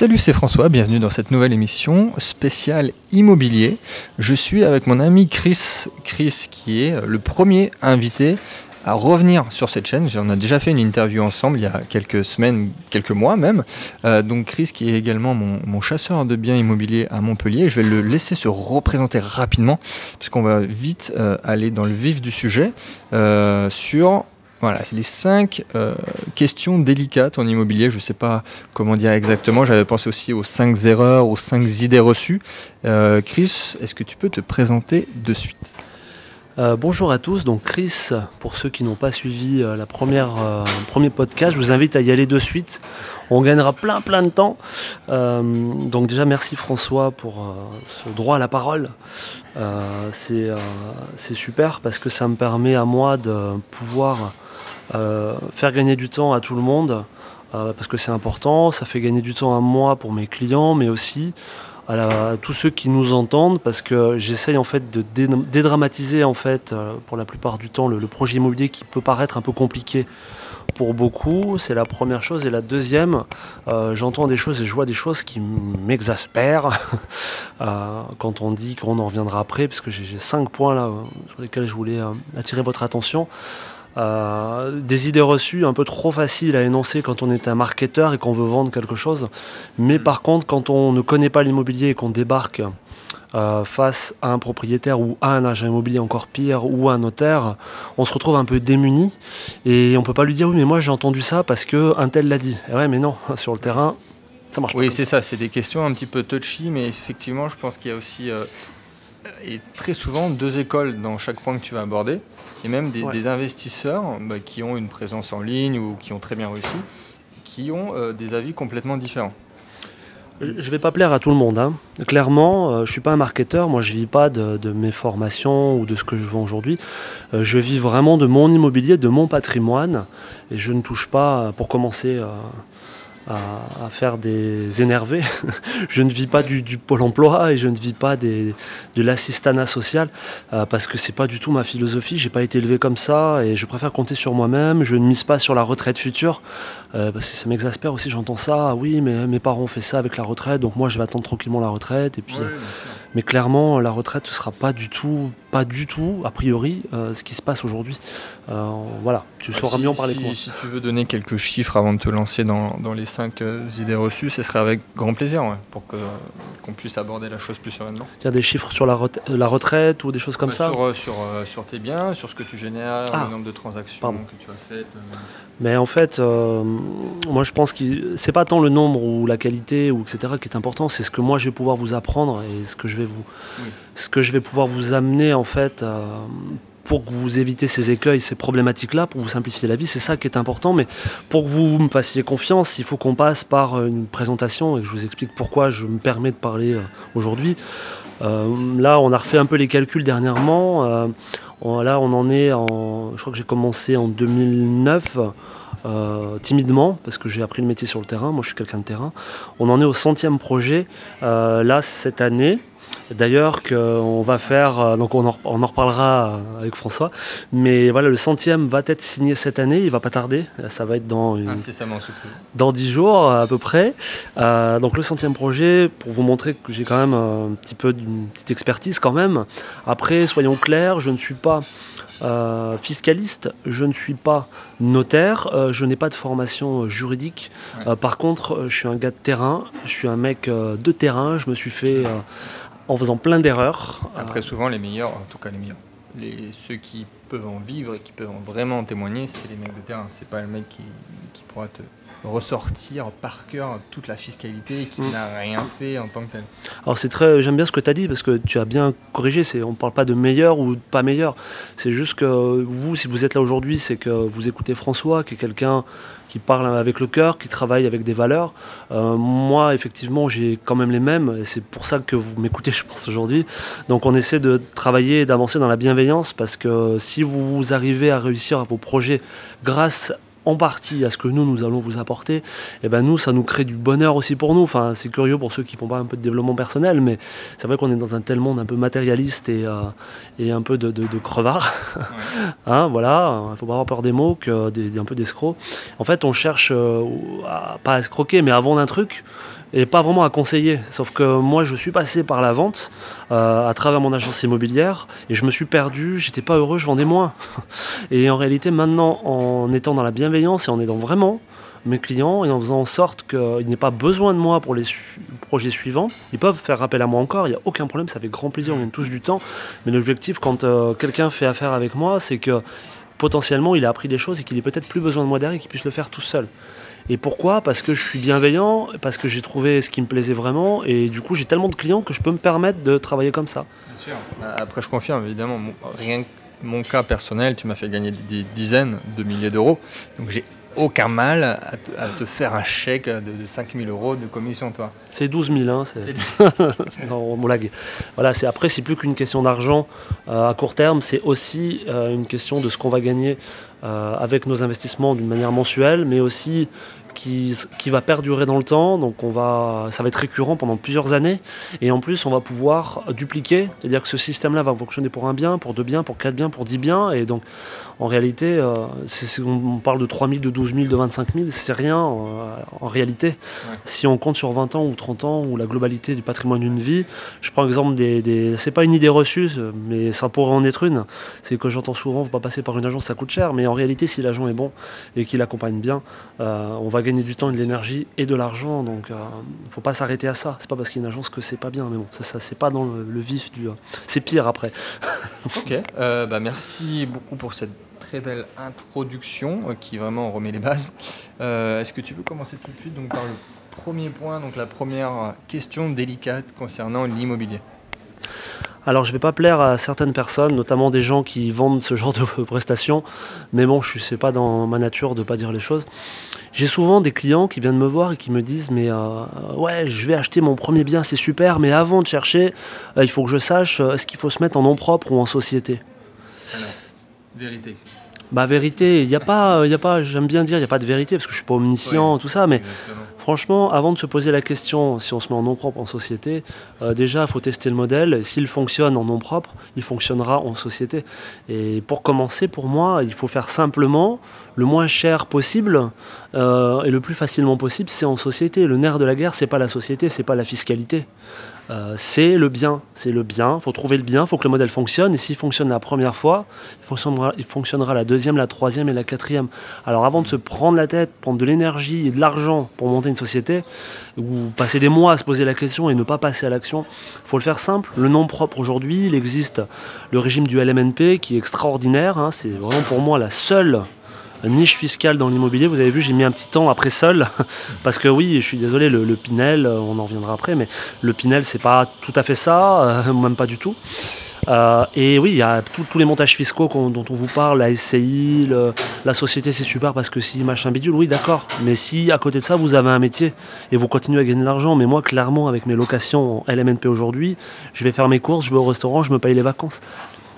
Salut, c'est François, bienvenue dans cette nouvelle émission spéciale immobilier. Je suis avec mon ami Chris, Chris qui est le premier invité à revenir sur cette chaîne. On a déjà fait une interview ensemble il y a quelques semaines, quelques mois même. Euh, donc Chris qui est également mon, chasseur de biens immobiliers à Montpellier. Je vais le laisser se représenter rapidement puisqu'on va vite euh, aller dans le vif du sujet euh, sur voilà, c'est les cinq euh, questions délicates en immobilier. Je ne sais pas comment dire exactement. J'avais pensé aussi aux cinq erreurs, aux cinq idées reçues. Euh, Chris, est-ce que tu peux te présenter de suite? Euh, bonjour à tous, donc Chris, pour ceux qui n'ont pas suivi la première, premier podcast, je vous invite à y aller de suite. On gagnera plein plein de temps. donc déjà merci François pour ce droit à la parole. c'est super parce que ça me permet à moi de pouvoir euh, faire gagner du temps à tout le monde, euh, parce que c'est important, ça fait gagner du temps à moi pour mes clients, mais aussi à, tous ceux qui nous entendent, parce que j'essaye en fait de dédramatiser en fait, euh, pour la plupart du temps, le, projet immobilier qui peut paraître un peu compliqué pour beaucoup, c'est la première chose. Et la deuxième, j'entends des choses et je vois des choses qui m'exaspèrent quand on dit qu'on en reviendra après, parce que j'ai cinq points là sur lesquels je voulais attirer votre attention. Euh, des idées reçues un peu trop faciles à énoncer quand on est un marketeur et qu'on veut vendre quelque chose. Mais mm. par contre, quand on ne connaît pas l'immobilier et qu'on débarque euh, face à un propriétaire ou à un agent immobilier encore pire ou à un notaire, on se retrouve un peu démuni et on peut pas lui dire oui mais moi j'ai entendu ça parce que un tel l'a dit. Et ouais mais non, sur le terrain ça marche pas. Oui c'est ça, c'est des questions un petit peu touchy mais effectivement je pense qu'il y a aussi euh, et très souvent deux écoles dans chaque point que tu vas aborder, et même des, investisseurs bah, qui ont une présence en ligne ou qui ont très bien réussi, qui ont euh, des avis complètement différents. Je ne vais pas plaire à tout le monde. Hein. Clairement, euh, je ne suis pas un marketeur. Moi, je ne vis pas de, mes formations ou de ce que je vends aujourd'hui. Euh, je vis vraiment de mon immobilier, de mon patrimoine. Et je ne touche pas, pour commencer, à, faire des énervés. je ne vis pas du, pôle emploi et je ne vis pas des, de l'assistanat social euh, parce que c'est pas du tout ma philosophie. J'ai pas été élevé comme ça et je préfère compter sur moi-même. Je ne mise pas sur la retraite future euh, parce que ça m'exaspère aussi. J'entends ça. Ah oui, mais mes parents ont fait ça avec la retraite, donc moi je vais attendre tranquillement la retraite. Et puis, mais clairement, la retraite ne sera pas du tout, pas du tout, a priori, euh, ce qui se passe aujourd'hui. Euh, voilà, tu sauras mieux en parler si, si, tu veux donner quelques chiffres avant de te lancer dans, les cinq euh, idées reçues, ce serait avec grand plaisir, pour qu'on puisse aborder la chose plus sereinement. A des chiffres sur la, retraite ou des choses comme ça sur, sur, sur, tes biens, sur ce que tu génères, ah. le nombre de transactions que tu as faites. Mais en fait, euh, moi je pense que c'est pas tant le nombre ou la qualité ou etc. qui est important, c'est ce que moi je vais pouvoir vous apprendre et ce que je vais vous, ce que je vais pouvoir vous amener en fait euh, pour que vous évitez ces écueils, ces problématiques-là, pour vous simplifier la vie. C'est ça qui est important. Mais pour que vous me fassiez confiance, il faut qu'on passe par une présentation et que je vous explique pourquoi je me permets de parler euh, aujourd'hui. là, on a refait un peu les calculs dernièrement là, on en est en. Je crois que j'ai commencé en 2009. Euh, timidement, parce que j'ai appris le métier sur le terrain, moi je suis quelqu'un de terrain. On en est au centième projet, euh, là, cette année, D'ailleurs, qu'on va faire, euh, donc on en, reparlera euh, avec François, mais voilà, le centième va être signé cette année, il va pas tarder, ça va être dans, une, dans 10 jours à peu près. Euh, donc le centième projet, pour vous montrer que j'ai quand même un petit peu d'une petite expertise quand même. Après, soyons clairs, je ne suis pas fiscaliste, je ne suis pas notaire, je n'ai pas de formation juridique. par contre, je suis un gars de terrain, je suis un mec de terrain, je me suis fait en faisant plein d'erreurs. Après, souvent, les meilleurs, en tout cas les meilleurs, ceux qui peuvent en vivre et qui peuvent vraiment en témoigner, c'est les mecs de terrain. C'est pas le mec qui pourra te ressortir par cœur toute la fiscalité et qui mm. n'a rien fait en tant que tel. Alors c'est très, j'aime bien ce que tu as dit parce que tu as bien corrigé. C'est, on ne parle pas de meilleur ou de pas meilleur. C'est juste que vous, si vous êtes là aujourd'hui, c'est que vous écoutez François, qui est quelqu'un qui parle avec le cœur, qui travaille avec des valeurs. Euh, moi, effectivement, j'ai quand même les mêmes, et c'est pour ça que vous m'écoutez, je pense, aujourd'hui. Donc on essaie de travailler et d'avancer dans la bienveillance, parce que si vous arrivez à réussir à vos projets grâce en partie à ce que nous, nous allons vous apporter, et eh ben nous, ça nous crée du bonheur aussi pour nous. Enfin, c'est curieux pour ceux qui font pas un peu de développement personnel, mais c'est vrai qu'on est dans un tel monde un peu matérialiste et, euh, et un peu de, de, crevard. hein, voilà, il faut pas avoir peur des mots, que des, un peu d'escrocs. En fait, on cherche, euh, à, pas à escroquer, mais à vendre un truc et pas vraiment à conseiller. Sauf que moi, je suis passé par la vente euh, à travers mon agence immobilière et je me suis perdu, j'étais pas heureux, je vendais moins. Et en réalité, maintenant, en étant dans la bienveillance et en aidant vraiment mes clients et en faisant en sorte qu'ils n'aient pas besoin de moi pour les projets suivants, ils peuvent faire appel à moi encore, il n'y a aucun problème, ça fait grand plaisir, on gagne tous du temps. Mais l'objectif, quand euh, quelqu'un fait affaire avec moi, c'est que potentiellement, il a appris des choses et qu'il ait peut-être plus besoin de moi derrière et qu'il puisse le faire tout seul. Et pourquoi? Parce que je suis bienveillant, parce que j'ai trouvé ce qui me plaisait vraiment, et du coup j'ai tellement de clients que je peux me permettre de travailler comme ça. Bien sûr. Bah, après je confirme évidemment, rien que mon cas personnel, tu m'as fait gagner des dizaines de milliers d'euros, donc j'ai aucun mal à te, faire un chèque de, 5 5000 euros de commission, toi. C'est 12 000, hein, c'est... non, blague. Voilà, c'est, après, c'est plus qu'une question d'argent euh, à court terme, c'est aussi euh, une question de ce qu'on va gagner euh, avec nos investissements d'une manière mensuelle, mais aussi qui, qui, va perdurer dans le temps, donc on va, ça va être récurrent pendant plusieurs années, et en plus on va pouvoir dupliquer, c'est-à-dire que ce système-là va fonctionner pour un bien, pour deux biens, pour quatre biens, pour dix biens, et donc en réalité, euh, on parle de 3 000, de 12 000, de 25 000, c'est rien euh, en réalité. Si on compte sur 20 ans ou 30 ans ou la globalité du patrimoine d'une vie, je prends l'exemple des, des c'est pas une idée reçue, mais ça pourrait en être une, c'est que j'entends souvent, faut pas passer par une agence, ça coûte cher, mais en réalité, si l'agent est bon et qu'il accompagne bien, euh, on va gagner du temps, de l'énergie et de l'argent, donc il ne faut pas s'arrêter à ça. C'est pas parce qu'il y a une agence que c'est pas bien, mais bon, ça, c'est pas dans le, vif du, c'est pire après. ok, bah merci beaucoup pour cette très belle introduction euh, qui vraiment remet les bases. Euh, est-ce que tu veux commencer tout de suite donc, par le premier point, donc la première question délicate concernant l'immobilier? Alors je ne vais pas plaire à certaines personnes, notamment des gens qui vendent ce genre de prestations, mais bon, je sais pas dans ma nature de ne pas dire les choses. J'ai souvent des clients qui viennent me voir et qui me disent mais euh, ouais, je vais acheter mon premier bien, c'est super, mais avant de chercher, il faut que je sache est-ce qu'il faut se mettre en nom propre ou en société? vérité. Bah vérité, il n'y a pas, y a pas j'aime bien dire, il n'y a pas de vérité, parce que je suis pas omniscient, tout ça, mais franchement, avant de se poser la question si on se met en nom propre en société, euh, déjà, il faut tester le modèle. S'il fonctionne en nom propre, il fonctionnera en société. Et pour commencer, pour moi, il faut faire simplement le moins cher possible euh, et le plus facilement possible, c'est en société. Le nerf de la guerre, c'est pas la société, c'est pas la fiscalité. Euh, c'est le bien, c'est le bien. Il faut trouver le bien, il faut que le modèle fonctionne. Et s'il fonctionne la première fois, il fonctionnera, la deuxième, la troisième et la quatrième. Alors avant de se prendre la tête, prendre de l'énergie et de l'argent pour monter une société, ou passer des mois à se poser la question et ne pas passer à l'action, il faut le faire simple. Le nom propre aujourd'hui, il existe le régime du LMNP qui est extraordinaire. Hein. c'est vraiment pour moi la seule niche fiscale dans l'immobilier. Vous avez vu, j'ai mis un petit temps après seul, parce que oui, je suis désolé, le, Pinel, euh, on en reviendra après, mais le Pinel, c'est pas tout à fait ça, euh, même pas du tout. Euh, et oui, il y a tous les montages fiscaux dont on vous parle, la SCI, la société, c'est super parce que si machin bidule, oui, d'accord. Mais si à côté de ça, vous avez un métier et vous continuez à gagner de l'argent, mais moi, clairement, avec mes locations LMNP aujourd'hui, je vais faire mes courses, je vais au restaurant, je me paye les vacances.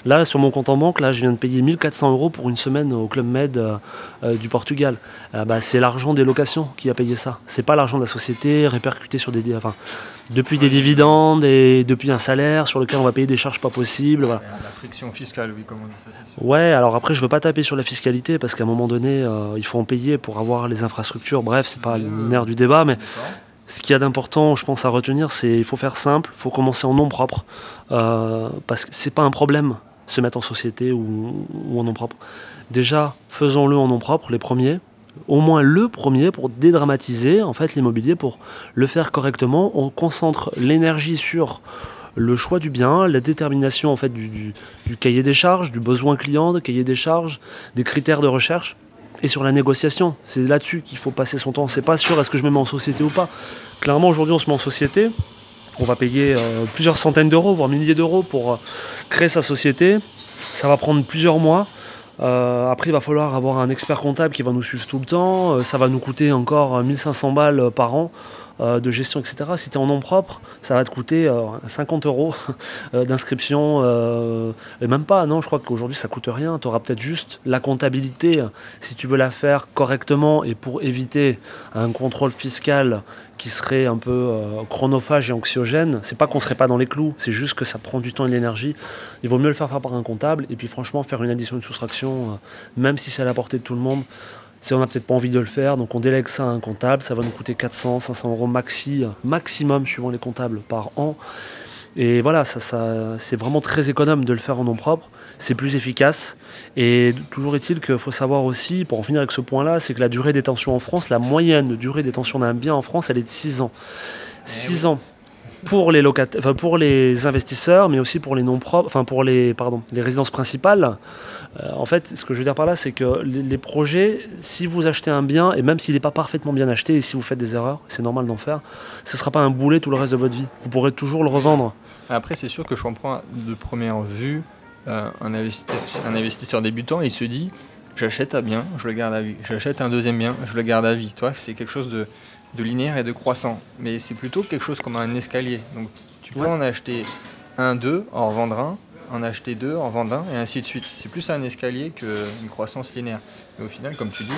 Là, sur mon compte en banque, là, je viens de payer 1400 euros pour une semaine au Club Med euh, euh, du Portugal. Euh, bah, c'est l'argent des locations qui a payé ça. C'est pas l'argent de la société répercuté sur des, enfin, depuis des dividendes et depuis un salaire sur lequel on va payer des charges pas possibles. La friction fiscale, oui, comme on dit ça. Ouais, alors après, je veux pas taper sur la fiscalité parce qu'à un moment donné, il faut en payer pour avoir les infrastructures. Bref, c'est pas le nerf du débat, mais ce qu'il y a d'important, je pense, à retenir, c'est qu'il faut faire simple, il faut commencer en nom propre, parce que c'est pas un problème se mettre en société ou, en nom propre. Déjà, faisons-le en nom propre, les premiers, au moins le premier pour dédramatiser en fait l'immobilier, pour le faire correctement. On concentre l'énergie sur le choix du bien, la détermination en fait du, cahier des charges, du besoin client, du cahier des charges, des critères de recherche et sur la négociation. C'est là-dessus qu'il faut passer son temps. C'est pas sûr est-ce que je me mets en société ou pas. Clairement aujourd'hui on se met en société, on va payer euh, plusieurs centaines d'euros, voire milliers d'euros pour euh, créer sa société. Ça va prendre plusieurs mois. Euh, après, il va falloir avoir un expert comptable qui va nous suivre tout le temps. ça va nous coûter encore 1500 balles par an. Euh, de gestion, etc. Si tu es en nom propre, ça va te coûter 50 euh, euros euh, d'inscription, et même pas, non, je crois qu'aujourd'hui ça coûte rien. Tu auras peut-être juste la comptabilité, si tu veux la faire correctement et pour éviter un contrôle fiscal qui serait un peu chronophage et anxiogène. C'est pas qu'on serait pas dans les clous, c'est juste que ça prend du temps et de l'énergie. Il vaut mieux le faire faire par un comptable et puis franchement faire une addition, une soustraction, même si c'est à la portée de tout le monde on n'a peut-être pas envie de le faire, donc on délègue ça à un comptable, ça va nous coûter 400, 500 euros maxi, maximum suivant les comptables par an. Et voilà, ça, ça, c'est vraiment très économe de le faire en nom propre. C'est plus efficace. Et toujours est-il qu'il faut savoir aussi, pour en finir avec ce point-là, c'est que la durée détention en France, la moyenne durée détention d'un bien en France, elle est de 6 ans. 6 ans pour les locataires, pour les investisseurs, mais aussi pour les non propres, enfin pour les pardon, les résidences principales. Euh, en fait, ce que je veux dire par là, c'est que les, les, projets, si vous achetez un bien et même s'il n'est pas parfaitement bien acheté et si vous faites des erreurs, c'est normal d'en faire. Ce ne sera pas un boulet tout le reste de votre vie. Vous pourrez toujours le revendre. Après, c'est sûr que je comprends de première vue euh, un, investisseur, un investisseur débutant, il se dit j'achète un bien, je le garde à vie. J'achète un deuxième bien, je le garde à vie. Toi, c'est quelque chose de de linéaire et de croissant. Mais c'est plutôt quelque chose comme un escalier. Donc tu peux en acheter un, deux, en revendre un, en acheter deux, en vendre un, et ainsi de suite. C'est plus un escalier qu'une croissance linéaire. Mais au final, comme tu dis,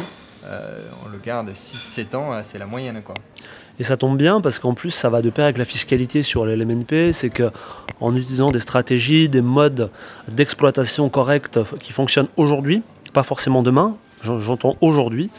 euh, on le garde 6-7 ans, c'est la moyenne. Quoi. Et ça tombe bien parce qu'en plus, ça va de pair avec la fiscalité sur les LMNP. C'est qu'en utilisant des stratégies, des modes d'exploitation corrects qui fonctionnent aujourd'hui, pas forcément demain, j'entends aujourd'hui,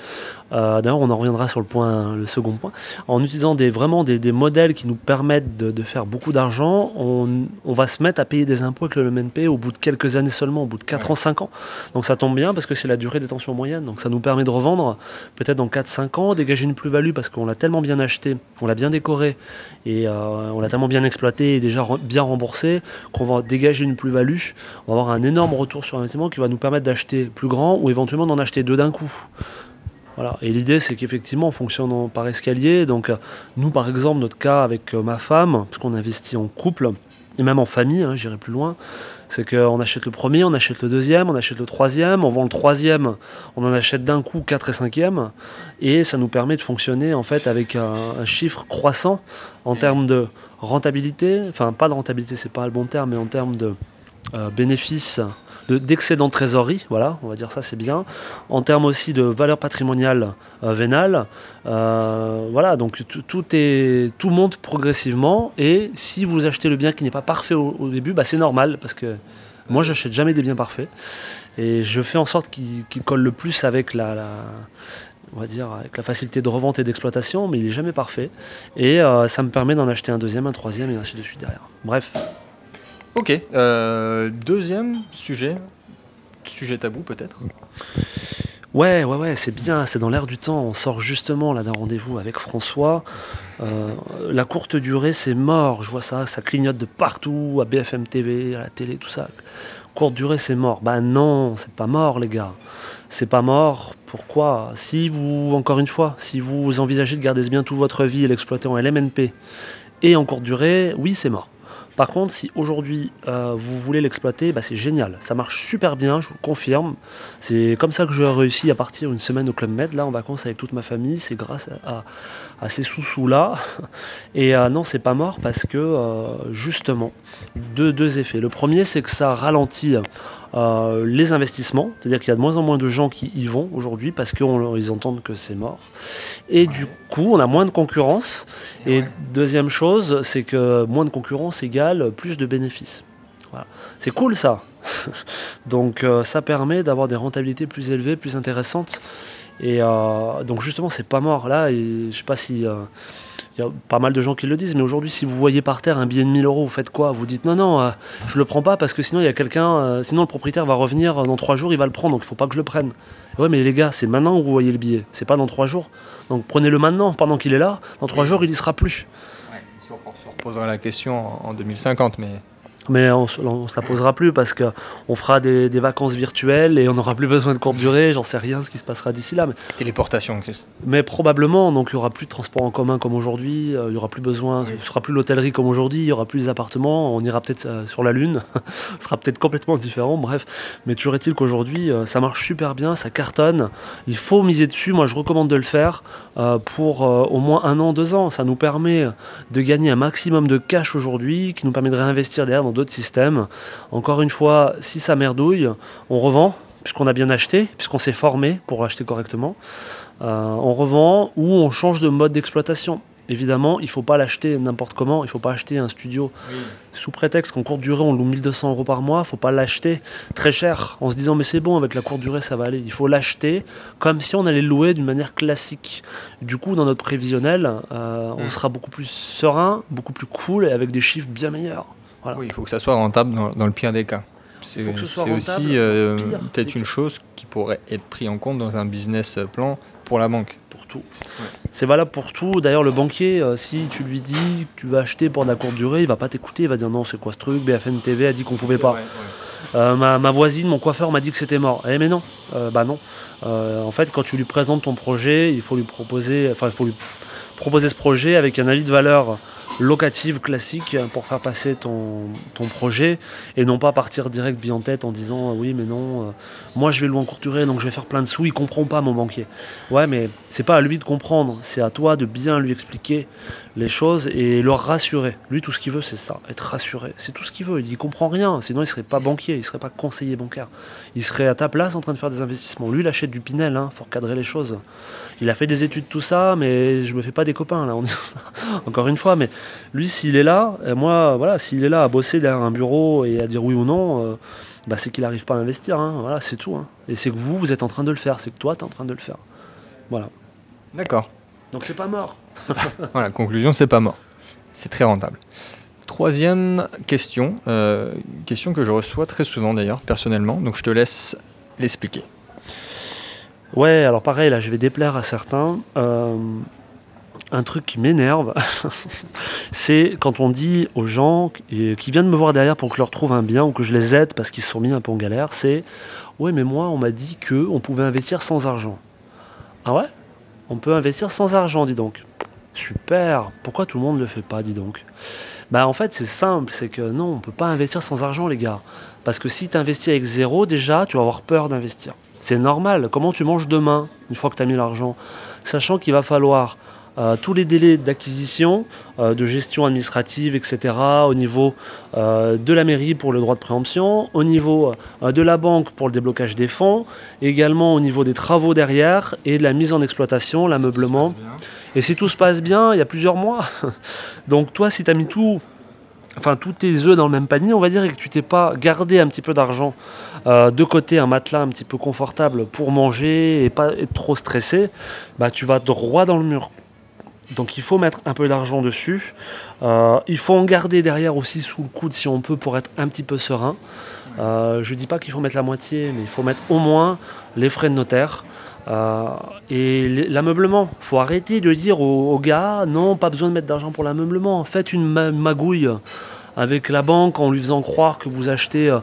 euh, d'ailleurs, on en reviendra sur le, point, le second point. En utilisant des, vraiment des, modèles qui nous permettent de, faire beaucoup d'argent, on, va se mettre à payer des impôts avec le MNP au bout de quelques années seulement, au bout de 4 ans, 5 ans. Donc ça tombe bien parce que c'est la durée détention moyenne. Donc ça nous permet de revendre peut-être dans 4-5 ans, dégager une plus-value parce qu'on l'a tellement bien acheté, on l'a bien décoré et euh, on l'a tellement bien exploité et déjà bien remboursé qu'on va dégager une plus-value. On va avoir un énorme retour sur investissement qui va nous permettre d'acheter plus grand ou éventuellement d'en acheter deux d'un coup. Et l'idée, c'est qu'effectivement, on fonctionne par escalier. Donc, euh, nous, par exemple, notre cas avec euh, ma femme, parce qu'on investit en couple, et même en famille, hein, j'irai plus loin, c'est qu'on achète le premier, on achète le deuxième, on achète le troisième, on vend le troisième, on en achète d'un coup quatre et cinquième, et ça nous permet de fonctionner en fait avec un, chiffre croissant en termes de rentabilité, enfin pas de rentabilité, c'est pas le bon terme, mais en termes de euh, bénéfices d'excédent de, trésorerie, voilà, on va dire ça, c'est bien. En termes aussi de valeur patrimoniale euh, vénale, euh, voilà, donc tout, est, tout monte progressivement. Et si vous achetez le bien qui n'est pas parfait au, début, bah, c'est normal parce que moi, j'achète jamais des biens parfaits et je fais en sorte qu'ils collent le plus avec la, on va dire, avec la facilité de revente et d'exploitation, mais il n'est jamais parfait. Et ça me permet d'en acheter un deuxième, un troisième et ainsi de suite derrière. Bref. Ok, euh, deuxième sujet, sujet tabou peut-être Ouais, ouais, ouais, c'est bien, c'est dans l'air du temps. On sort justement là d'un rendez-vous avec François. Euh, la courte durée, c'est mort. Je vois ça, ça clignote de partout, à BFM TV, à la télé, tout ça. Courte durée, c'est mort. Bah non, c'est pas mort, les gars. C'est pas mort. Pourquoi? Si vous, encore une fois, si vous envisagez de garder ce bien toute votre vie et l'exploiter en LMNP et en courte durée, oui, c'est mort. Par contre, si aujourd'hui euh, vous voulez l'exploiter, bah, c'est génial. Ça marche super bien, je vous confirme. C'est comme ça que j'ai réussi à partir une semaine au Club Med, là en vacances avec toute ma famille. C'est grâce à, ces sous-sous-là. Et euh, non, c'est pas mort parce que euh, justement, deux, deux effets. Le premier, c'est que ça ralentit euh, les investissements, c'est-à-dire qu'il y a de moins en moins de gens qui y vont aujourd'hui parce qu'ils entendent que c'est mort. Et du coup, on a moins de concurrence. Et deuxième chose, c'est que moins de concurrence égale plus de bénéfices. C'est cool ça. donc euh, ça permet d'avoir des rentabilités plus élevées, plus intéressantes. Et euh, donc justement, c'est pas mort là. Et je sais pas si il y a pas mal de gens qui le disent, mais aujourd'hui, si vous voyez par terre un billet de 1000 euros, vous faites quoi? Vous dites non, non, je euh, je le prends pas parce que sinon il y a quelqu'un, euh, sinon le propriétaire va revenir dans trois jours, il va le prendre, donc il faut pas que je le prenne. Ouais, mais les gars, c'est maintenant que vous voyez le billet, c'est pas dans trois jours. Donc prenez-le maintenant, pendant qu'il est là. Dans trois jours, il y sera plus. Ouais, c'est sûr se reposera la question en 2050, mais mais on ne se la posera plus parce qu'on fera des, vacances virtuelles et on n'aura plus besoin de courte durée. J'en sais rien ce qui se passera d'ici là. Mais... Téléportation, Chris. Mais probablement, donc il n'y aura plus de transport en commun comme aujourd'hui. Euh, il n'y aura plus besoin, ce sera plus l'hôtellerie comme aujourd'hui. Il n'y aura plus les appartements. On ira peut-être euh, sur la Lune. ce sera peut-être complètement différent. Bref, mais toujours est-il qu'aujourd'hui, euh, ça marche super bien, ça cartonne. Il faut miser dessus. Moi, je recommande de le faire pour au moins un an, deux ans. Ça nous permet de gagner un maximum de cash aujourd'hui, qui nous permet de réinvestir derrière dans d'autres systèmes. Encore une fois, si ça merdouille, on revend, puisqu'on a bien acheté, puisqu'on s'est formé pour acheter correctement. Euh, on revend ou on change de mode d'exploitation. évidemment, il ne faut pas l'acheter n'importe comment, il ne faut pas acheter un studio sous prétexte qu'en courte durée on loue 1200 euros par mois, il ne faut pas l'acheter très cher en se disant mais c'est bon, avec la courte durée ça va aller. Il faut l'acheter comme si on allait le louer d'une manière classique. Du coup, dans notre prévisionnel, euh, on mm. sera beaucoup plus serein, beaucoup plus cool et avec des chiffres bien meilleurs. Oui, il faut que ça soit rentable dans, le pire des cas. C'est aussi euh, peut-être une chose qui pourrait être prise en compte dans un business plan pour la banque. Pour tout. C'est valable pour tout. D'ailleurs, le banquier, euh, si tu lui dis que tu vas acheter pour de la courte durée, il va pas t'écouter. Il va dire non, c'est quoi ce truc? BFM TV a dit qu'on pouvait pas. Euh, ma, voisine, mon coiffeur m'a dit que c'était mort. Eh mais non, bah non. en fait, quand tu lui présentes ton projet, il faut lui proposer, enfin, il faut lui proposer ce projet avec un avis de valeur locative classique pour faire passer ton, projet et non pas partir direct bien en tête en disant oui mais non euh, moi je vais louer en courte durée donc je vais faire plein de sous. Il comprend pas mon banquier. Ouais mais c'est pas à lui de comprendre. C'est à toi de bien lui expliquer les choses et le rassurer lui tout ce qu'il veut c'est ça être rassuré c'est tout ce qu'il veut il ne comprend rien sinon il serait pas banquier il serait pas conseiller bancaire il serait à ta place en train de faire des investissements lui il achète du Pinel hein, faut recadrer les choses il a fait des études tout ça mais je me fais pas des copains là encore une fois mais lui, s'il est là, et moi, voilà, s'il est là à bosser derrière un bureau et à dire oui ou non, euh, bah, c'est qu'il n'arrive pas à investir. Hein. Voilà, c'est tout. Hein. Et c'est que vous, vous êtes en train de le faire. C'est que toi, tu es en train de le faire. Voilà. D'accord. Donc c'est pas mort. voilà, conclusion, c'est pas mort. C'est très rentable. Troisième question, euh, question que je reçois très souvent d'ailleurs, personnellement, donc je te laisse l'expliquer. Ouais, alors pareil, là je vais déplaire à certains. Euh, un truc qui m'énerve, c'est quand on dit aux gens qui viennent me voir derrière pour que je leur trouve un bien ou que je les aide parce qu'ils se sont mis un peu en galère, c'est ouais mais moi on m'a dit que on pouvait investir sans argent. Ah ouais? On peut investir sans argent, dis donc. Super. Pourquoi tout le monde ne le fait pas, dis donc? Bah en fait c'est simple, c'est que non, on peut pas investir sans argent les gars. Parce que si tu investis avec zéro, déjà tu vas avoir peur d'investir. C'est normal. Comment tu manges demain, une fois que tu as mis l'argent? Sachant qu'il va falloir euh, tous les délais d'acquisition, euh, de gestion administrative, etc., au niveau euh, de la mairie pour le droit de préemption, au niveau de la banque pour le déblocage des fonds, également au niveau des travaux derrière et de la mise en exploitation, l'ameublement. Et si tout se passe bien, il y a plusieurs mois. Donc toi, si tu as mis tout enfin tous tes œufs dans le même panier, on va dire, et que tu t'es pas gardé un petit peu d'argent de côté, un matelas un petit peu confortable pour manger et pas être trop stressé, bah tu vas droit dans le mur. Donc il faut mettre un peu d'argent dessus. Euh, il faut en garder derrière aussi sous le coude si on peut pour être un petit peu serein. Euh, je ne dis pas qu'il faut mettre la moitié, mais il faut mettre au moins les frais de notaire. Euh, et l'ameublement, il faut arrêter de dire aux, gars non, pas besoin de mettre d'argent pour l'ameublement. Faites une magouille avec la banque en lui faisant croire que vous achetez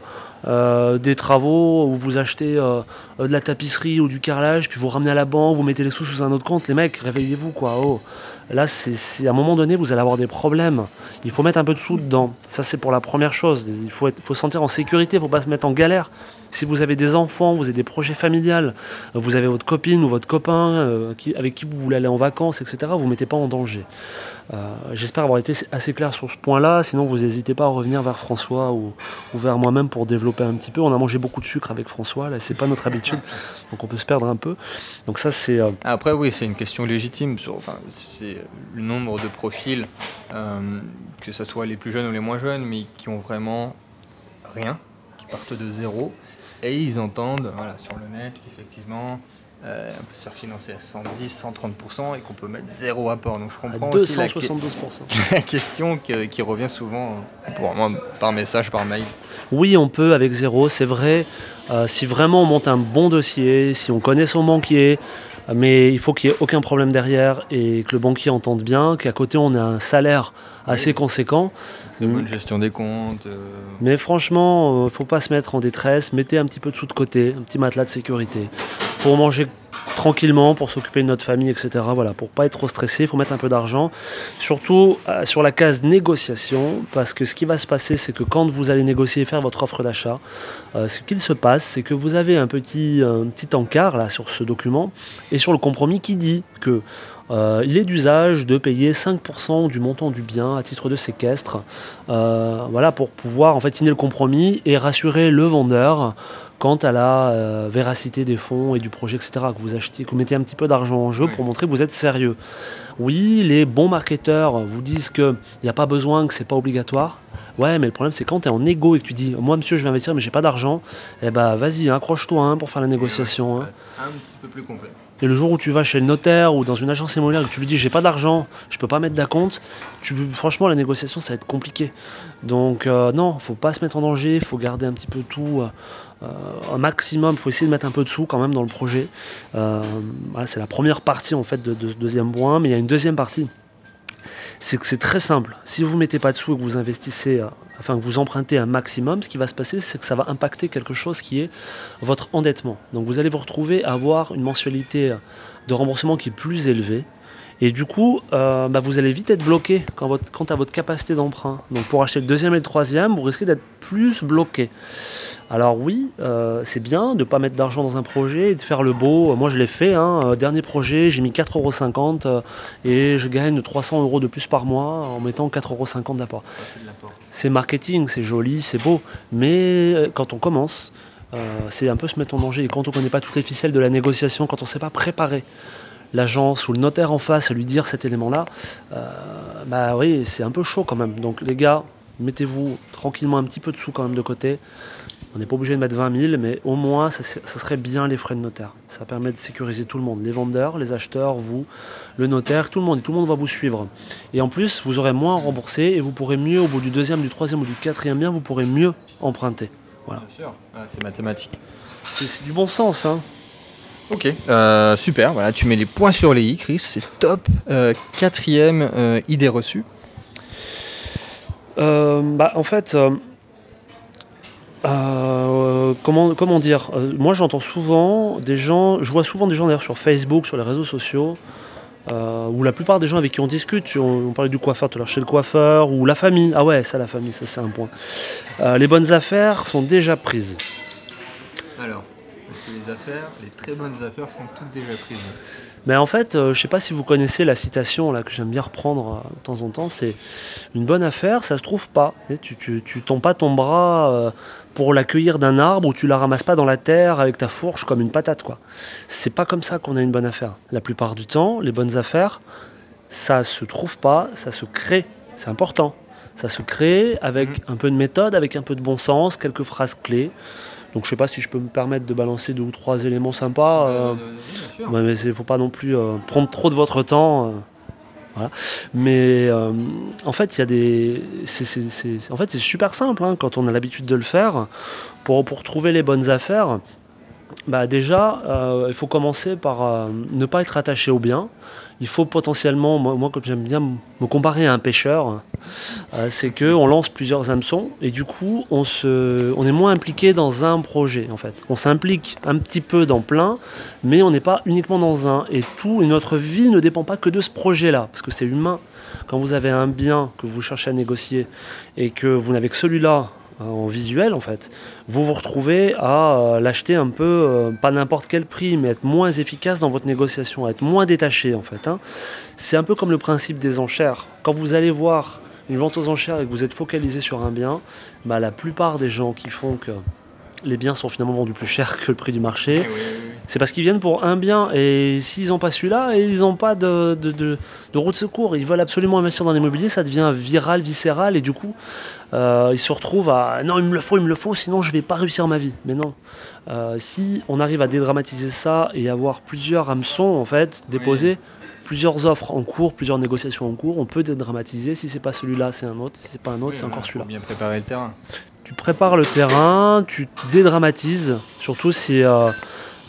des travaux ou vous achetez de la tapisserie ou du carrelage, puis vous ramenez à la banque, vous mettez les sous sous un autre compte. Les mecs, réveillez-vous quoi. Oh. Là, c'est à un moment donné, vous allez avoir des problèmes. Il faut mettre un peu de sous dedans. Ça, c'est pour la première chose. Il faut, être, sentir en sécurité, il ne faut pas se mettre en galère. Si vous avez des enfants, vous avez des projets familiales, vous avez votre copine ou votre copain euh, avec qui vous voulez aller en vacances, etc., vous ne mettez pas en danger. Euh, j'espère avoir été assez clair sur ce point-là. Sinon, vous n'hésitez pas à revenir vers François ou, vers moi-même pour développer un petit peu. On a mangé beaucoup de sucre avec François. Là, c'est pas notre habitude, donc on peut se perdre un peu. Donc ça, c'est. Euh, Après, oui, c'est une question légitime. Sur, enfin, c'est le nombre de profils, que ce soit les plus jeunes ou les moins jeunes, mais qui ont vraiment rien, qui partent de zéro et ils entendent voilà, sur le net, effectivement, euh, on peut se faire financer à 110, 130% et qu'on peut mettre zéro apport. Donc je comprends aussi la, question qui, revient souvent pour moi, par message, par mail. Oui, on peut avec zéro, c'est vrai. Euh, si vraiment on monte un bon dossier, si on connaît son banquier, mais il faut qu'il n'y ait aucun problème derrière et que le banquier entende bien, qu'à côté on ait un salaire assez conséquent. Une bonne gestion des comptes. Euh. Mais franchement, il ne faut pas se mettre en détresse, mettez un petit peu de sous de côté, un petit matelas de sécurité, pour manger tranquillement pour s'occuper de notre famille, etc. Voilà, pour pas être trop stressé, il faut mettre un peu d'argent. Surtout euh, sur la case négociation, parce que ce qui va se passer, c'est que quand vous allez négocier et faire votre offre d'achat, euh, ce qu'il se passe, c'est que vous avez un petit, un petit encart là sur ce document et sur le compromis qui dit que euh, il est d'usage de payer 5% du montant du bien à titre de séquestre, voilà, pour pouvoir en fait signer le compromis et rassurer le vendeur quant à la euh, véracité des fonds et du projet, etc. Que vous achetiez, que vous mettiez un petit peu d'argent en jeu pour montrer que vous êtes sérieux. Oui, les bons marketeurs vous disent qu'il n'y a pas besoin, que c'est pas obligatoire. Ouais, mais le problème, c'est quand tu es en égo et que tu dis Moi, monsieur, je vais investir, mais j'ai pas d'argent, eh bah, vas-y, accroche-toi hein, pour faire la négociation. Hein. Un petit peu plus complexe. Et le jour où tu vas chez le notaire ou dans une agence immobilière et que tu lui dis J'ai pas d'argent, je peux pas mettre d'acompte, franchement, la négociation, ça va être compliqué. Donc, euh, non, faut pas se mettre en danger, faut garder un petit peu tout. Euh, euh, un maximum, faut essayer de mettre un peu de sous quand même dans le projet. voilà, c'est la première partie en fait de, de ce deuxième point, mais il y a une deuxième partie c'est que c'est très simple. Si vous ne mettez pas de sous et que vous investissez, euh, enfin que vous empruntez un maximum, ce qui va se passer, c'est que ça va impacter quelque chose qui est votre endettement. Donc vous allez vous retrouver à avoir une mensualité de remboursement qui est plus élevée. Et du coup, euh, bah, vous allez vite être bloqué quant, à votre capacité d'emprunt. Donc pour acheter le deuxième et le troisième, vous risquez d'être plus bloqué. Alors oui, euh, c'est bien de ne pas mettre d'argent dans un projet et de faire le beau. Moi je l'ai fait, hein. Euh, dernier projet, j'ai mis 4,50€ euh, et je gagne 300 euros de plus par mois en mettant 4,50€ d'apport. C'est marketing, c'est joli, c'est beau, mais quand on commence, c'est un peu se mettre en danger. Et quand on ne connaît pas toutes les ficelles de la négociation, quand on ne sait pas préparer l'agence ou le notaire en face à lui dire cet élément-là, bah oui, c'est un peu chaud quand même. Donc les gars, mettez-vous tranquillement un petit peu de sous quand même de côté. On n'est pas obligé de mettre 20 000, mais au moins, ça, serait bien les frais de notaire. Ça permet de sécuriser tout le monde, les vendeurs, les acheteurs, vous, le notaire, tout le monde. Et tout le monde va vous suivre. Et en plus, vous aurez moins remboursé et vous pourrez mieux, au bout du deuxième, du troisième ou du quatrième bien, vous pourrez mieux emprunter. Voilà. Bien sûr, c'est mathématique. C'est du bon sens. Hein. Ok, euh, super. Voilà, tu mets les points sur les i, Chris. C'est top. Euh, quatrième euh, idée reçue. bah, en fait comment, comment dire Moi, j'entends souvent des gens, je vois souvent des gens d'ailleurs sur Facebook, sur les réseaux sociaux, où la plupart des gens avec qui on discute, on, parlait du coiffeur tout à l'heure, chez le coiffeur, ou la famille. Ah ouais, ça, la famille, ça, c'est un point. les bonnes affaires sont déjà prises. Alors, les affaires, les très bonnes affaires sont toutes déjà prises mais en fait, je ne sais pas si vous connaissez la citation là, que j'aime bien reprendre de temps en temps, c'est une bonne affaire, ça se trouve pas. tu, tu, tu tends pas ton bras pour l'accueillir d'un arbre où tu la ramasses pas dans la terre avec ta fourche comme une patate quoi. C'est pas comme ça qu'on a une bonne affaire. La plupart du temps, les bonnes affaires, ça se trouve pas, ça se crée. C'est important. Ça se crée avec mmh. un peu de méthode, avec un peu de bon sens, quelques phrases clés. Donc je sais pas si je peux me permettre de balancer deux ou trois éléments sympas. Euh, mais il faut pas non plus euh, prendre trop de votre temps. Euh. Mais euh, en fait, il y a des. En fait, c'est super simple hein, quand on a l'habitude de le faire. Pour, pour trouver les bonnes affaires, bah déjà, euh, il faut commencer par euh, ne pas être attaché au bien il faut potentiellement, moi, comme j'aime bien me comparer à un pêcheur, euh, c'est que on lance plusieurs hameçons et du coup on, se, on est moins impliqué dans un projet en fait. On s'implique un petit peu dans plein, mais on n'est pas uniquement dans un. Et tout, et notre vie ne dépend pas que de ce projet-là, parce que c'est humain. Quand vous avez un bien que vous cherchez à négocier et que vous n'avez que celui-là en visuel en fait, vous vous retrouvez à euh, l'acheter un peu, euh, pas n'importe quel prix, mais être moins efficace dans votre négociation, être moins détaché en fait. Hein. C'est un peu comme le principe des enchères. Quand vous allez voir une vente aux enchères et que vous êtes focalisé sur un bien, bah, la plupart des gens qui font que les biens sont finalement vendus plus cher que le prix du marché. C'est parce qu'ils viennent pour un bien et s'ils n'ont pas celui-là, ils n'ont pas de, de, de, roue de secours. Ils veulent absolument investir dans l'immobilier, ça devient viral, viscéral et du coup, euh, ils se retrouvent à non, il me le faut, il me le faut, sinon je ne vais pas réussir ma vie. Mais non. Euh, si on arrive à dédramatiser ça et avoir plusieurs hameçons en fait déposés, plusieurs offres en cours, plusieurs négociations en cours, on peut dédramatiser. Si c'est pas celui-là, c'est un autre. Si c'est pas un autre, c'est encore celui-là. Bien préparer le terrain tu prépares le terrain, tu dédramatises, surtout si euh,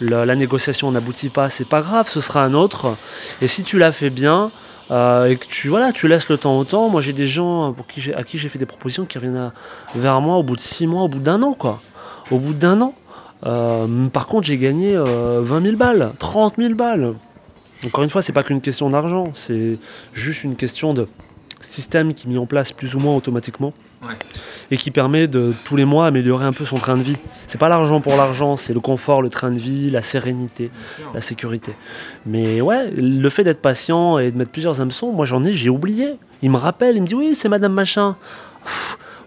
la, négociation n'aboutit pas, c'est pas grave, ce sera un autre. Et si tu l'as fait bien, euh, et que tu, voilà, tu laisses le temps au temps, moi j'ai des gens pour qui à qui j'ai fait des propositions qui reviennent vers moi au bout de six mois, au bout d'un an, quoi. Au bout d'un an. Euh, par contre, j'ai gagné 20 000 balles, 30 000 balles. Encore une fois, c'est pas qu'une question d'argent, c'est juste une question de système qui est mis en place plus ou moins automatiquement et qui permet de tous les mois améliorer un peu son train de vie. C'est pas l'argent pour l'argent, c'est le confort, le train de vie, la sérénité, la sécurité. Mais ouais, le fait d'être patient et de mettre plusieurs hameçons, moi j'en ai, j'ai oublié. Il me rappelle, il me dit oui, c'est Madame Machin.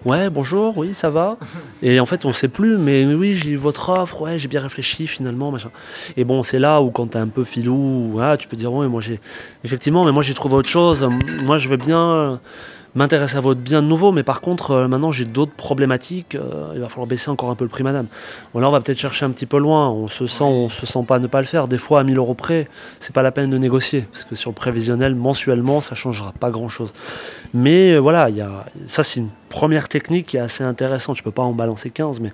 Ouais, bonjour, oui, ça va. Et en fait, on sait plus, mais oui, j'ai votre offre, ouais, j'ai bien réfléchi finalement, machin. Et bon, c'est là où quand t'es un peu filou, ah, tu peux dire, ouais, moi j'ai. Effectivement, mais moi j'ai trouvé autre chose. Moi, je veux bien m'intéresse à votre bien de nouveau, mais par contre, euh, maintenant j'ai d'autres problématiques, euh, il va falloir baisser encore un peu le prix, madame. Bon, là, on va peut-être chercher un petit peu loin, on se sent, on se sent pas ne pas le faire. Des fois, à 1000 euros près, c'est pas la peine de négocier, parce que sur le prévisionnel, mensuellement, ça changera pas grand-chose. Mais euh, voilà, y a, ça c'est une première technique qui est assez intéressante, je peux pas en balancer 15, mais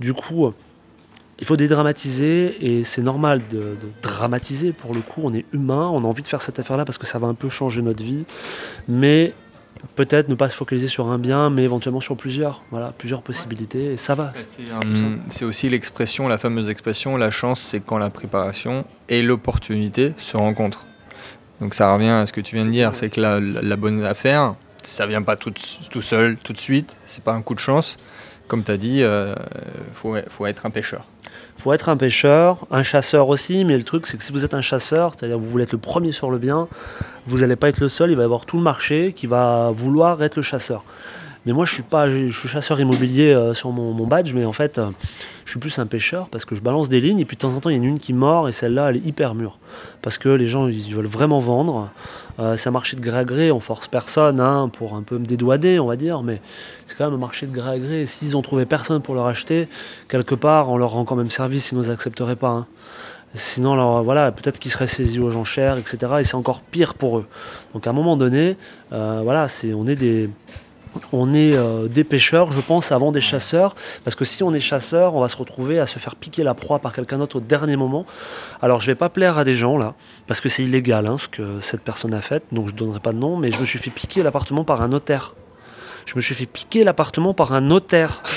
du coup... il faut dédramatiser et c'est normal de, de, dramatiser pour le coup. On est humain, on a envie de faire cette affaire-là parce que ça va un peu changer notre vie. Mais peut-être ne pas se focaliser sur un bien, mais éventuellement sur plusieurs. Voilà, plusieurs possibilités, et ça va. C'est aussi l'expression, la fameuse expression, la chance, c'est quand la préparation et l'opportunité se rencontrent. Donc ça revient à ce que tu viens de dire, c'est que la, la, bonne affaire, ça vient pas tout, tout seul, tout de suite, c'est pas un coup de chance. Comme tu as dit, il euh, faut, faut être un pêcheur faut être un pêcheur, un chasseur aussi, mais le truc c'est que si vous êtes un chasseur, c'est-à-dire vous voulez être le premier sur le bien, vous n'allez pas être le seul, il va y avoir tout le marché qui va vouloir être le chasseur. Mais moi, je suis pas, je suis chasseur immobilier euh, sur mon, badge, mais en fait, euh, je suis plus un pêcheur parce que je balance des lignes et puis de temps en temps, il y en a une qui mord et celle-là, elle est hyper mûre parce que les gens, ils veulent vraiment vendre. Euh, c'est un marché de gré à gré, on force personne hein, pour un peu me dédouaner, on va dire, mais c'est quand même un marché de gré à gré. S'ils ont trouvé personne pour leur acheter, quelque part, on leur rend quand même service, ils n'accepteraient pas. Hein. Sinon, voilà, peut-être qu'ils seraient saisis aux gens chers, etc. Et c'est encore pire pour eux. Donc à un moment donné, voilà, c'est, on est des, on est euh, des pêcheurs, je pense, avant des chasseurs. Parce que si on est chasseur, on va se retrouver à se faire piquer la proie par quelqu'un d'autre au dernier moment. Alors je vais pas plaire à des gens là, parce que c'est illégal hein, ce que cette personne a fait, donc je ne donnerai pas de nom, mais je me suis fait piquer l'appartement par un notaire. Je me suis fait piquer l'appartement par un notaire.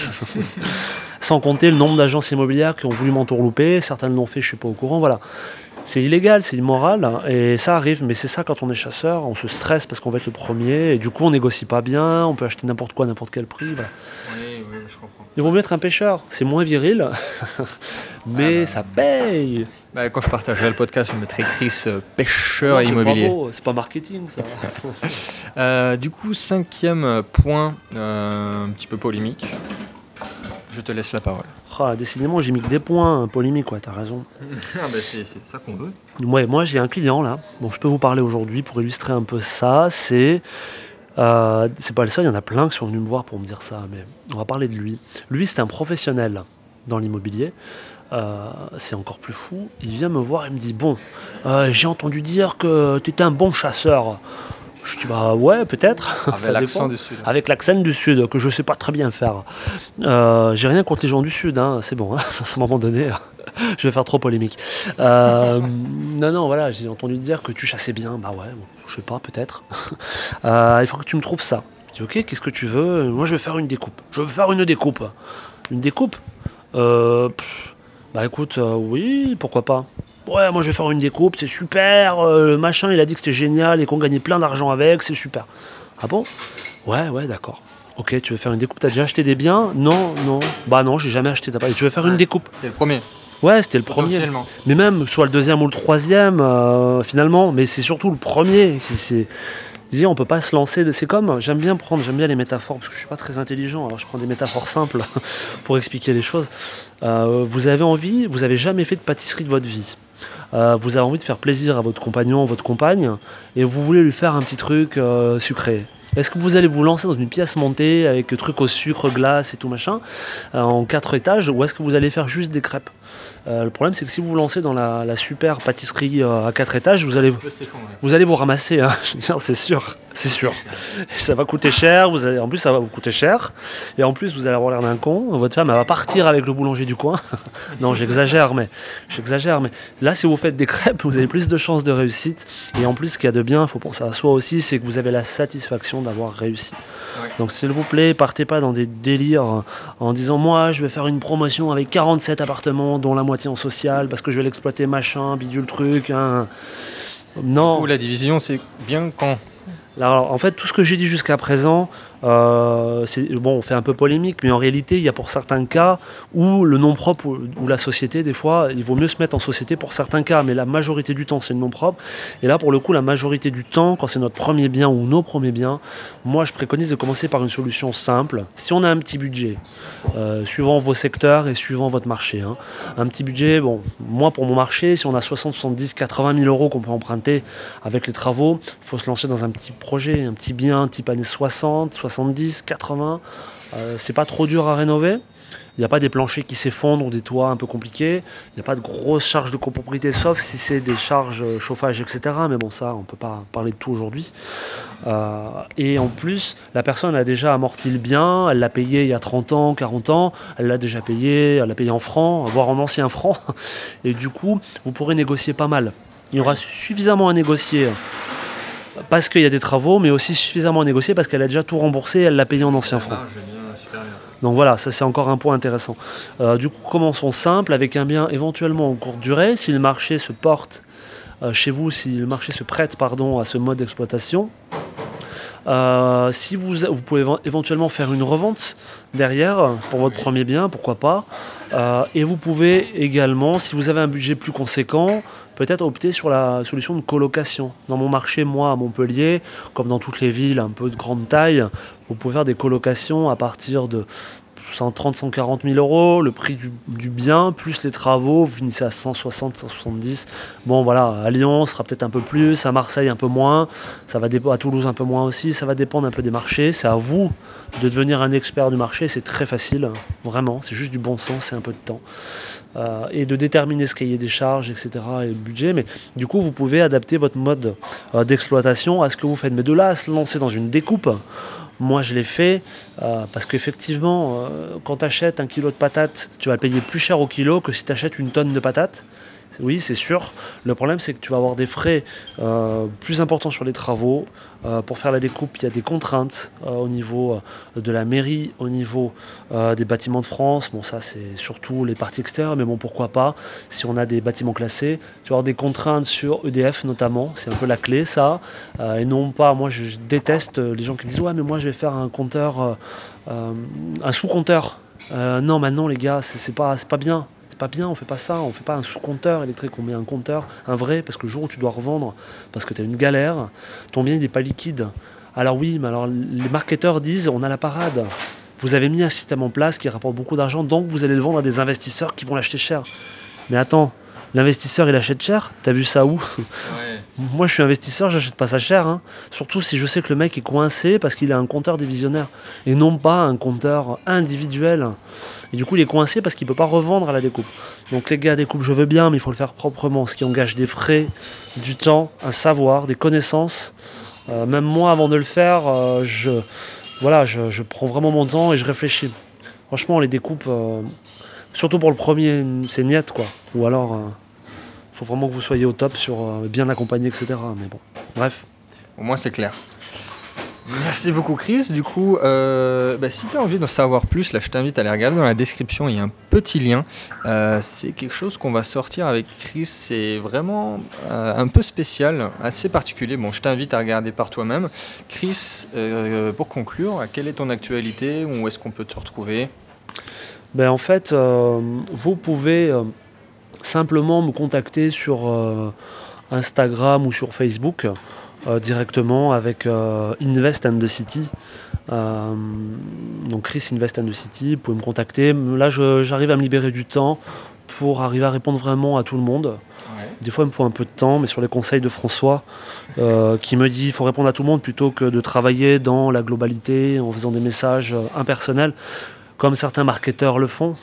Sans compter le nombre d'agences immobilières qui ont voulu m'entourlouper, certains l'ont fait, je suis pas au courant, voilà c'est illégal, c'est immoral, hein, et ça arrive, mais c'est ça quand on est chasseur, on se stresse parce qu'on va être le premier, et du coup on négocie pas bien, on peut acheter n'importe quoi, n'importe quel prix. Oui, oui, je comprends. Il vaut mieux être un pêcheur, c'est moins viril, mais ah bah. ça paye. Bah, quand je partagerai le podcast, je mettrai Chris euh, pêcheur immobilier. C'est pas marketing ça. euh, du coup, cinquième point, euh, un petit peu polémique. Je te laisse la parole. Ah, décidément, j'ai mis que des points hein, polémiques, quoi, t'as raison. ah, bah c'est ça qu'on veut. Ouais, moi, j'ai un client là, dont je peux vous parler aujourd'hui pour illustrer un peu ça. C'est. Euh, c'est pas le seul, il y en a plein qui sont venus me voir pour me dire ça, mais on va parler de lui. Lui, c'est un professionnel dans l'immobilier. Euh, c'est encore plus fou. Il vient me voir et me dit Bon, euh, j'ai entendu dire que tu étais un bon chasseur. Je dis bah ouais peut-être. Avec l'accent du sud. Avec l'accent du sud que je sais pas très bien faire. Euh, j'ai rien contre les gens du sud, hein, c'est bon. Hein. à un moment donné, je vais faire trop polémique. Euh, non non voilà, j'ai entendu dire que tu chassais bien. Bah ouais, je sais pas peut-être. Euh, il faut que tu me trouves ça. Je dis ok, qu'est-ce que tu veux? Moi je vais faire une découpe. Je veux faire une découpe. Une découpe? Bah écoute, oui, pourquoi pas ouais, moi je vais faire une découpe, c'est super, euh, le machin il a dit que c'était génial et qu'on gagnait plein d'argent avec, c'est super. Ah bon? Ouais, ouais, d'accord. Ok, tu veux faire une découpe, t'as déjà acheté des biens? Non, non. Bah non, j'ai jamais acheté. Tu veux faire une découpe? C'était le premier. Ouais, c'était le premier. Mais même, soit le deuxième ou le troisième, euh, finalement, mais c'est surtout le premier. C'est, on peut pas se lancer. C'est comme, j'aime bien prendre, j'aime bien les métaphores parce que je suis pas très intelligent. Alors je prends des métaphores simples pour expliquer les choses. Euh, vous avez envie, vous avez jamais fait de pâtisserie de votre vie. Euh, vous avez envie de faire plaisir à votre compagnon, votre compagne, et vous voulez lui faire un petit truc euh, sucré. Est-ce que vous allez vous lancer dans une pièce montée avec truc au sucre, glace et tout machin, en quatre étages, ou est-ce que vous allez faire juste des crêpes? Euh, le problème, c'est que si vous vous lancez dans la, super pâtisserie euh, à quatre étages, vous allez, vous allez vous ramasser. Hein. c'est sûr, c'est sûr. ça va coûter cher. Vous allez, en plus, ça va vous coûter cher. Et en plus, vous allez avoir l'air d'un con. Votre femme, elle va partir avec le boulanger du coin. non, j'exagère, mais j'exagère. Mais là, si vous faites des crêpes, vous avez plus de chances de réussite. Et en plus, ce qu'il y a de bien, il faut penser à soi aussi, c'est que vous avez la satisfaction d'avoir réussi. Donc, s'il vous plaît, partez pas dans des délires en disant moi, je vais faire une promotion avec 47 appartements, dont la moitié en social parce que je vais l'exploiter machin, bidule truc. Hein. Non. la division, c'est bien quand? Alors, en fait, tout ce que j'ai dit jusqu'à présent, Euh, bon, on fait un peu polémique, mais en réalité, il y a pour certains cas où le nom propre ou, la société, des fois, il vaut mieux se mettre en société pour certains cas, mais la majorité du temps, c'est le nom propre. Et là, pour le coup, la majorité du temps, quand c'est notre premier bien ou nos premiers biens, moi, je préconise de commencer par une solution simple. Si on a un petit budget, euh, suivant vos secteurs et suivant votre marché, hein. un petit budget, bon, moi, pour mon marché, si on a 60, 70, 80 000 euros qu'on peut emprunter avec les travaux, il faut se lancer dans un petit projet, un petit bien type années 60, 70, 80. Euh, c'est pas trop dur à rénover. Il n'y a pas des planchers qui s'effondrent ou des toits un peu compliqués. Il n'y a pas de grosses charges de copropriété, sauf si c'est des charges euh, chauffage, etc. Mais bon, ça, on ne peut pas parler de tout aujourd'hui. Euh, et en plus, la personne a déjà amorti le bien. Elle l'a payé il y a 30 ans, 40 ans. Elle l'a déjà payé. Elle l'a payé en francs, voire en ancien francs. Et du coup, vous pourrez négocier pas mal. Il y aura suffisamment à négocier parce qu'il y a des travaux, mais aussi suffisamment à négocier parce qu'elle a déjà tout remboursé, elle l'a payé en ancien franc. Donc voilà, ça c'est encore un point intéressant. Euh, du coup, commençons simple avec un bien éventuellement en courte durée. Si le marché se porte euh, chez vous, si le marché se prête pardon, à ce mode d'exploitation, euh, si vous, vous pouvez éventuellement faire une revente derrière pour votre premier bien, pourquoi pas. et vous pouvez également, si vous avez un budget plus conséquent, peut-être opter sur la solution de colocation. Dans mon marché, moi, à Montpellier, comme dans toutes les villes un peu de grande taille, vous pouvez faire des colocations à partir de 130, 140 000 euros, le prix du, bien, plus les travaux, vous finissez à 160, 170. Bon voilà, à Lyon, ce sera peut-être un peu plus, à Marseille un peu moins, ça va à Toulouse un peu moins aussi, ça va dépendre un peu des marchés. C'est à vous de devenir un expert du marché, c'est très facile, vraiment, c'est juste du bon sens, c'est un peu de temps. Euh, et de déterminer ce cahier des charges, etc. et le budget. Mais du coup, vous pouvez adapter votre mode euh, d'exploitation à ce que vous faites. Mais de là à se lancer dans une découpe, moi je l'ai fait euh, parce qu'effectivement, quand tu achètes un kilo de patates, tu vas le payer plus cher au kilo que si tu achètes une tonne de patates. Oui, c'est sûr. Le problème, c'est que tu vas avoir des frais euh, plus importants sur les travaux. Euh, pour faire la découpe, il y a des contraintes euh, au niveau de la mairie, au niveau des bâtiments de France. Bon, ça, c'est surtout les parties extérieures, mais bon, pourquoi pas? Si on a des bâtiments classés, tu vas avoir des contraintes sur EDF notamment. C'est un peu la clé, ça. et non pas, moi, je, déteste les gens qui disent Ouais, mais moi, je vais faire un compteur, un sous-compteur. non, maintenant, les gars, c'est pas, pas bien pas bien, on fait pas ça, on fait pas un sous-compteur électrique, on met un compteur, un vrai, parce que le jour où tu dois revendre, parce que tu as une galère, ton bien n'est pas liquide. Alors oui, mais alors les marketeurs disent on a la parade. Vous avez mis un système en place qui rapporte beaucoup d'argent, donc vous allez le vendre à des investisseurs qui vont l'acheter cher. Mais attends, l'investisseur il achète cher, t'as vu ça où? Moi je suis investisseur, j'achète pas ça cher. Hein. Surtout si je sais que le mec est coincé parce qu'il a un compteur divisionnaire et non pas un compteur individuel. Et du coup il est coincé parce qu'il peut pas revendre à la découpe. Donc les gars, découpe je veux bien, mais il faut le faire proprement, ce qui engage des frais, du temps, un savoir, des connaissances. Euh, même moi avant de le faire, euh, je, voilà, je, prends vraiment mon temps et je réfléchis. Franchement les découpes... Euh, Surtout pour le premier, c'est niette quoi. Ou alors, faut vraiment que vous soyez au top sur euh, bien accompagné, etc. Mais bon, bref. Au moins c'est clair. Merci beaucoup Chris. Du coup, euh, bah, si tu as envie d'en savoir plus, là je t'invite à aller regarder dans la description, il y a un petit lien. c'est quelque chose qu'on va sortir avec Chris, c'est vraiment un peu spécial, assez particulier. Bon, je t'invite à regarder par toi-même. Chris, pour conclure, quelle est ton actualité? Où est-ce qu'on peut te retrouver? Ben, En fait, euh, vous pouvez euh, simplement me contacter sur euh, Instagram ou sur Facebook directement avec Invest and the City. donc Chris Invest and the City, vous pouvez me contacter. Là, j'arrive à me libérer du temps pour arriver à répondre vraiment à tout le monde. Des fois, il me faut un peu de temps, mais sur les conseils de François, qui me dit qu'il faut répondre à tout le monde plutôt que de travailler dans la globalité en faisant des messages impersonnels comme certains marketeurs le font,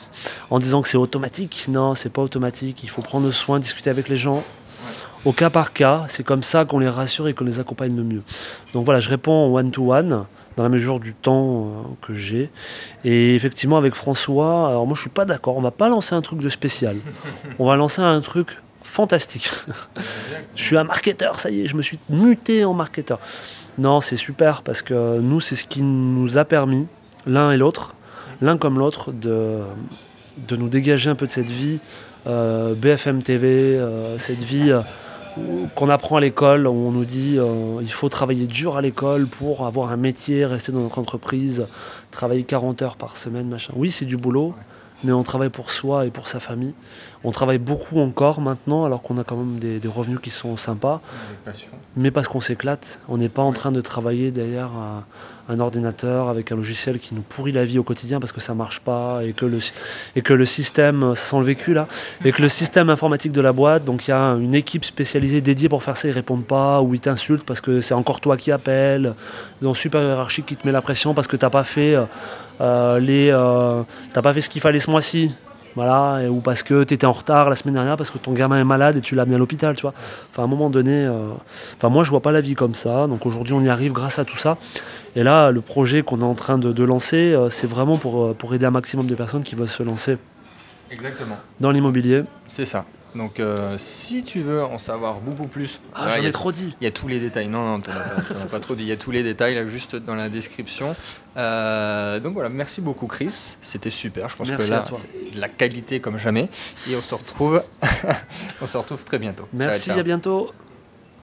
en disant que c'est automatique. Non, c'est pas automatique. Il faut prendre soin, discuter avec les gens. Au cas par cas, c'est comme ça qu'on les rassure et qu'on les accompagne le mieux. Donc voilà, je réponds one-to-one dans la mesure du temps euh, que j'ai. Et effectivement, avec François, alors moi je suis pas d'accord, on va pas lancer un truc de spécial. On va lancer un truc fantastique. je suis un marketeur, ça y est, je me suis muté en marketeur. Non, c'est super parce que nous, c'est ce qui nous a permis, l'un et l'autre, l'un comme l'autre, de, de nous dégager un peu de cette vie euh, BFM TV, euh, cette vie qu'on apprend à l'école, où on nous dit euh, il faut travailler dur à l'école pour avoir un métier, rester dans notre entreprise, travailler 40 heures par semaine, machin. Oui, c'est du boulot, mais on travaille pour soi et pour sa famille. On travaille beaucoup encore maintenant, alors qu'on a quand même des, des revenus qui sont sympas, mais parce qu'on s'éclate. On n'est pas en train de travailler derrière un, ordinateur avec un logiciel qui nous pourrit la vie au quotidien parce que ça marche pas et que le, et que le système, sent le vécu là, et que le système informatique de la boîte, donc il y a une équipe spécialisée dédiée pour faire ça, ils répondent pas ou ils t'insultent parce que c'est encore toi qui appelle, dans super hiérarchique qui te met la pression parce que t'as pas fait euh, euh, les, euh, t'as pas fait ce qu'il fallait ce mois-ci. Voilà, ou parce que tu étais en retard la semaine dernière parce que ton gamin est malade et tu l'as amené à l'hôpital, tu vois. Enfin, à un moment donné, enfin, moi je vois pas la vie comme ça. Donc aujourd'hui, on y arrive grâce à tout ça. Et là, le projet qu'on est en train de, de lancer, euh, c'est vraiment pour, euh, pour aider un maximum de personnes qui veulent se lancer Exactement. dans l'immobilier. C'est ça. Donc, euh, si tu veux en savoir beaucoup plus, Ah, j'en il y a- ai trop dit. Il y a tous les détails. Non, non, t'en as as pas trop dit. Il y a tous les détails là, juste dans la description. Euh, donc voilà, merci beaucoup, Chris. C'était super. Je pense Merci que là, la qualité comme jamais. Et on se retrouve, on se retrouve très bientôt. Ciao, Merci, ciao. à bientôt.